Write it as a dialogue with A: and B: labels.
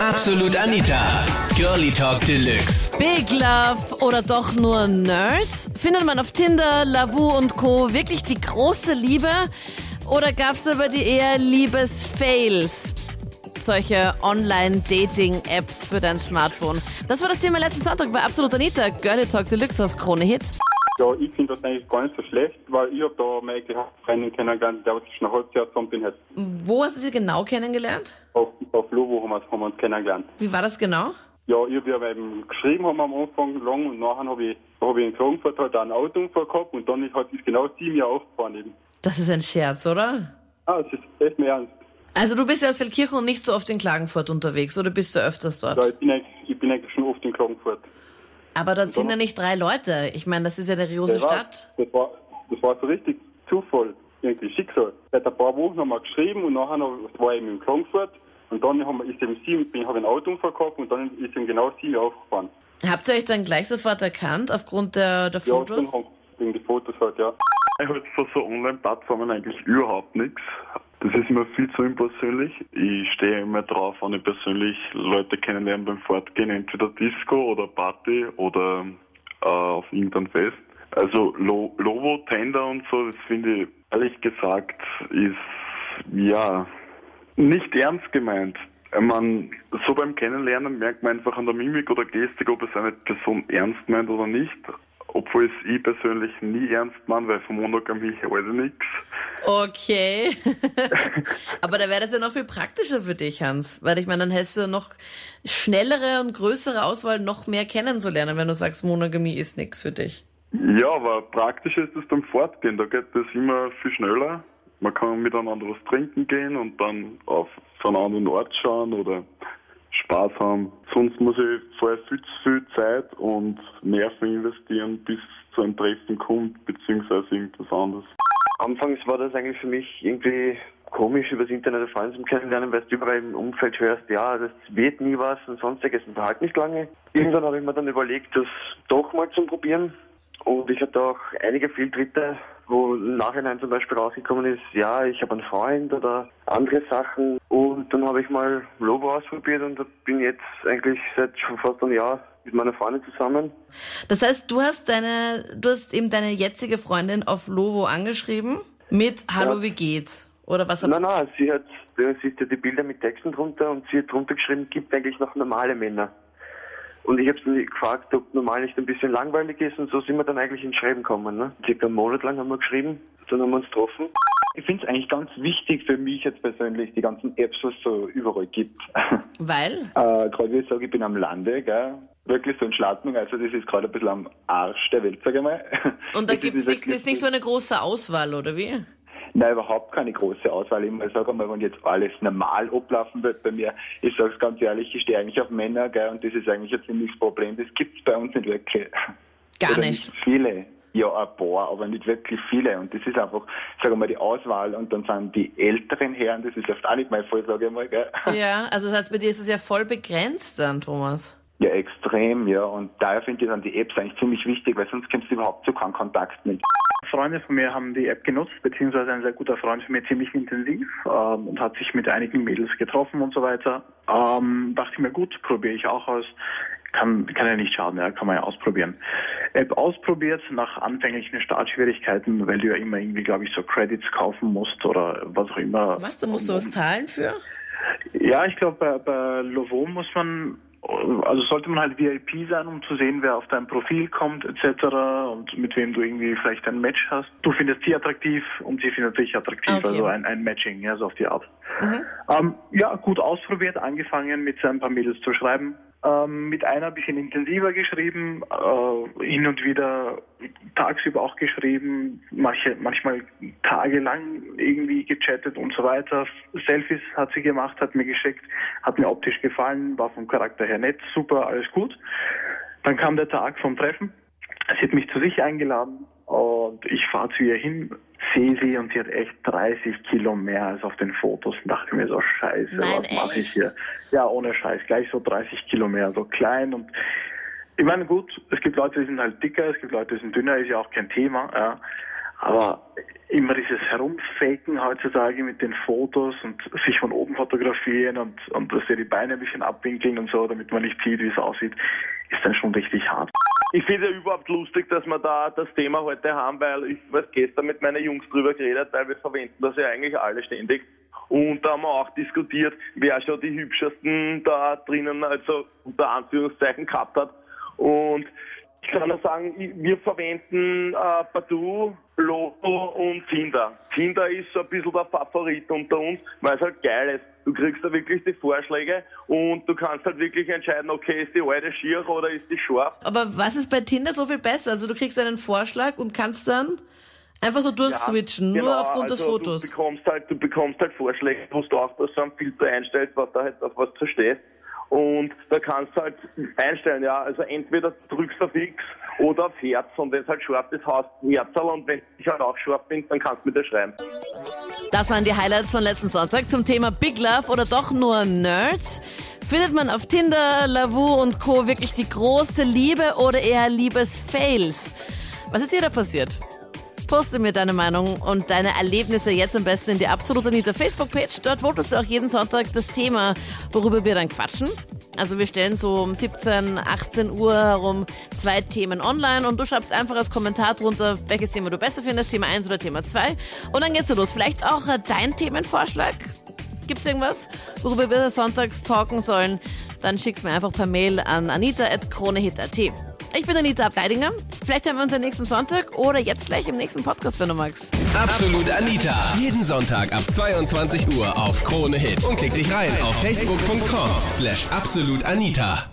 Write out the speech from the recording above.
A: Absolut Anita. Girlie Talk Deluxe.
B: Big Love oder doch nur Nerds? Findet man auf Tinder, Lavu und Co. wirklich die große Liebe? Oder gab es aber die eher Liebesfails? Solche Online-Dating-Apps für dein Smartphone. Das war das Thema letzten Sonntag bei Absolut Anita. Girlie Talk Deluxe auf Krone Hit.
C: Ja, ich finde das eigentlich gar nicht so schlecht, weil ich habe da meine Freundin kennengelernt, der was schon ein halbes Jahr zusammen bin. Halt.
B: Wo hast du sie genau kennengelernt?
C: Auf, auf Lovo haben wir, haben wir uns kennengelernt.
B: Wie war das genau?
C: Ja, ich habe ja eben geschrieben haben am Anfang lang und nachher habe ich, hab ich in Klagenfurt halt einen Autounfall gehabt und dann ist halt ist genau sieben Jahre aufgefahren eben.
B: Das ist ein Scherz, oder?
C: Ah, das ist echt mehr ernst.
B: Also du bist ja aus Feldkirchen und nicht so oft in Klagenfurt unterwegs, oder bist du öfters dort?
C: Ja, ich bin eigentlich, ich bin eigentlich schon oft in Klagenfurt.
B: Aber dort sind ja nicht drei Leute. Ich meine, das ist ja eine
C: war,
B: Stadt.
C: das, war, das war so richtig Zufall, irgendwie Schicksal. Seit ein paar Wochen haben wir geschrieben und nachher noch, war ich in Klagenfurt und dann haben wir, ist eben sieben, bin, habe ich einen Autounfall gehabt und dann ist eben genau sieben aufgefahren.
B: Habt ihr euch dann gleich sofort erkannt aufgrund der, der
C: Ja,
B: Fotos?
C: haben, wegen die Fotos halt, ja.
D: Ich halte von so Online-Plattformen eigentlich überhaupt nichts. Das ist mir viel zu unpersönlich. Ich stehe immer drauf, wenn ich persönlich Leute kennenlerne beim Fortgehen, entweder Disco oder Party oder äh, auf irgendein Fest. Also Lo Lovo, Tender und so, das finde ich ehrlich gesagt ist ja nicht ernst gemeint. Meine, so beim Kennenlernen merkt man einfach an der Mimik oder Gestik, ob es eine Person ernst meint oder nicht. Obwohl es ich persönlich nie ernst meine, weil von Monogamie ich nichts.
B: Okay. Aber da wäre das ja noch viel praktischer für dich, Hans. Weil ich meine, dann hättest du noch schnellere und größere Auswahl, noch mehr kennenzulernen, wenn du sagst, Monogamie ist nichts für dich.
D: Ja, aber praktisch ist es beim Fortgehen. Da geht das immer viel schneller. Man kann miteinander was trinken gehen und dann auf so einen anderen Ort schauen oder Spaß haben. Sonst muss ich vorher viel zu viel Zeit und Nerven investieren, bis zu einem Treffen kommt, beziehungsweise irgendwas anderes.
E: Anfangs war das eigentlich für mich irgendwie komisch, übers Internet eine zu kennenlernen, weil du überall im Umfeld hörst, ja, das wird nie was und sonstiges und halt nicht lange. Irgendwann habe ich mir dann überlegt, das doch mal zu probieren. Und ich hatte auch einige Fehltritte, wo im Nachhinein zum Beispiel rausgekommen ist, ja, ich habe einen Freund oder andere Sachen. Und dann habe ich mal Lobo ausprobiert und bin jetzt eigentlich seit schon fast einem Jahr mit meiner Freundin zusammen.
B: Das heißt, du hast deine, du hast eben deine jetzige Freundin auf Lovo angeschrieben mit Hallo,
E: Ja.
B: wie geht's? Oder was habt
E: Nein, nein, sie hat, sie sieht ja die Bilder mit Texten drunter und sie hat drunter geschrieben, gibt eigentlich noch normale Männer. Und ich habe sie gefragt, ob normal nicht ein bisschen langweilig ist und so sind wir dann eigentlich ins Schreiben gekommen. Ne? Circa einen Monat lang haben wir geschrieben, dann haben wir uns getroffen.
F: Ich finde es eigentlich ganz wichtig für mich jetzt persönlich, die ganzen Apps, was es so überall gibt.
B: Weil?
F: äh, gerade wie ich sage, ich bin am Lande, gell? wirklich so in Schladming, also das ist gerade ein bisschen am Arsch der Welt, sage ich mal.
B: Und da gibt es nicht so eine große Auswahl, oder wie?
F: Nein, überhaupt keine große Auswahl. Ich mal sage mal, wenn jetzt alles normal ablaufen wird bei mir, ich sage es ganz ehrlich, ich stehe eigentlich auf Männer, gell, und das ist eigentlich ein ziemliches Problem. Das gibt's bei uns nicht wirklich.
B: Gar
F: Oder
B: nicht.
F: viele. Ja, ein paar, aber nicht wirklich viele. Und das ist einfach, sagen wir mal, die Auswahl. Und dann sind die älteren Herren, das ist oft auch nicht mein Fall, sage ich mal, gell.
B: Ja, also das heißt, bei dir ist es ja voll begrenzt dann, Thomas.
F: Ja, extrem, ja. Und daher finde ich dann die Apps eigentlich ziemlich wichtig, weil sonst kommst du überhaupt zu keinen Kontakt mit.
G: Freunde von mir haben die App genutzt, beziehungsweise ein sehr guter Freund von mir ziemlich intensiv ähm, und hat sich mit einigen Mädels getroffen und so weiter. Ähm, dachte ich mir, gut, probiere ich auch aus. Kann, kann ja nicht schaden, ja, kann man ja ausprobieren. App ausprobiert nach anfänglichen Startschwierigkeiten, weil du ja immer irgendwie, glaube ich, so Credits kaufen musst oder was auch immer.
B: Was, da musst du was zahlen für?
G: Ja, ich glaube, bei, bei Lovo muss man, also sollte man halt VIP sein, um zu sehen, wer auf dein Profil kommt etc. und mit wem du irgendwie vielleicht ein Match hast. Du findest sie attraktiv und sie findet dich attraktiv,
B: Okay.
G: also ein, ein Matching, ja, so auf die Art. Ähm, ja, gut ausprobiert, angefangen mit ein paar Mädels zu schreiben. Ähm, mit einer ein bisschen intensiver geschrieben, äh, hin und wieder tagsüber auch geschrieben, manche, manchmal tagelang irgendwie gechattet und so weiter. Selfies hat sie gemacht, hat mir geschickt, hat mir optisch gefallen, war vom Charakter her nett, super, alles gut. Dann kam der Tag vom Treffen. Sie hat mich zu sich eingeladen und ich fahre zu ihr hin, sehe sie und sie hat echt 30 Kilo mehr als auf den Fotos und dachte mir so, scheiße,
B: Nein,
G: was mache ich hier? Ja, ohne Scheiß, gleich so 30 Kilo mehr, so klein und ich meine, gut, es gibt Leute, die sind halt dicker, es gibt Leute, die sind dünner, ist ja auch kein Thema, ja. Aber immer dieses Herumfaken heutzutage mit den Fotos und sich von oben fotografieren und, und dass sie die Beine ein bisschen abwinkeln und so, damit man nicht sieht, wie es aussieht, ist dann schon richtig hart.
H: Ich finde ja überhaupt lustig, dass wir da das Thema heute haben, weil ich weiß gestern mit meinen Jungs drüber geredet, weil wir verwenden das ja eigentlich alle ständig. Und da haben wir auch diskutiert, wer schon die hübschesten da drinnen, also unter Anführungszeichen gehabt hat. Und kann nur sagen, wir verwenden äh, Badu, Lotto und Tinder. Tinder ist so ein bisschen der Favorit unter uns, weil es halt geil ist. Du kriegst da wirklich die Vorschläge und du kannst halt wirklich entscheiden, okay, ist die alte schier oder ist die scharf.
B: Aber was ist bei Tinder so viel besser? Also du kriegst einen Vorschlag und kannst dann einfach so durchswitchen, ja, genau, nur aufgrund also des Fotos.
H: Du bekommst halt, du bekommst halt Vorschläge, wo du auch so einen Filter einstellst, was da halt auf was du stehst. Und da kannst du halt einstellen, ja, also entweder drückst du auf X oder auf Herz und wenn es halt scharf ist, hast du Herzerl und wenn ich halt auch scharf bin, dann kannst du mir das schreiben.
B: Das waren die Highlights von letzten Sonntag zum Thema Big Love oder doch nur Nerds. Findet man auf Tinder, Lavu und Co. wirklich die große Liebe oder eher Liebesfails? Was ist hier da passiert? Poste mir deine Meinung und deine Erlebnisse jetzt am besten in die Absolut Anita Facebook-Page. Dort votest du auch jeden Sonntag das Thema, worüber wir dann quatschen. Also wir stellen so um 17, 18 Uhr herum zwei Themen online und du schreibst einfach als Kommentar drunter, welches Thema du besser findest, Thema 1 oder Thema 2. Und dann geht's los. Vielleicht auch dein Themenvorschlag. Gibt's irgendwas, worüber wir sonntags talken sollen? Dann schick's mir einfach per Mail an anita.kronehit.at. Ich bin Anita Ableidinger. Vielleicht haben wir uns am nächsten Sonntag oder jetzt gleich im nächsten Podcast, wenn du magst.
A: Absolut Anita. Jeden Sonntag ab 22 Uhr auf Krone Hit. Und klick dich rein auf facebook.com slash absolutanita.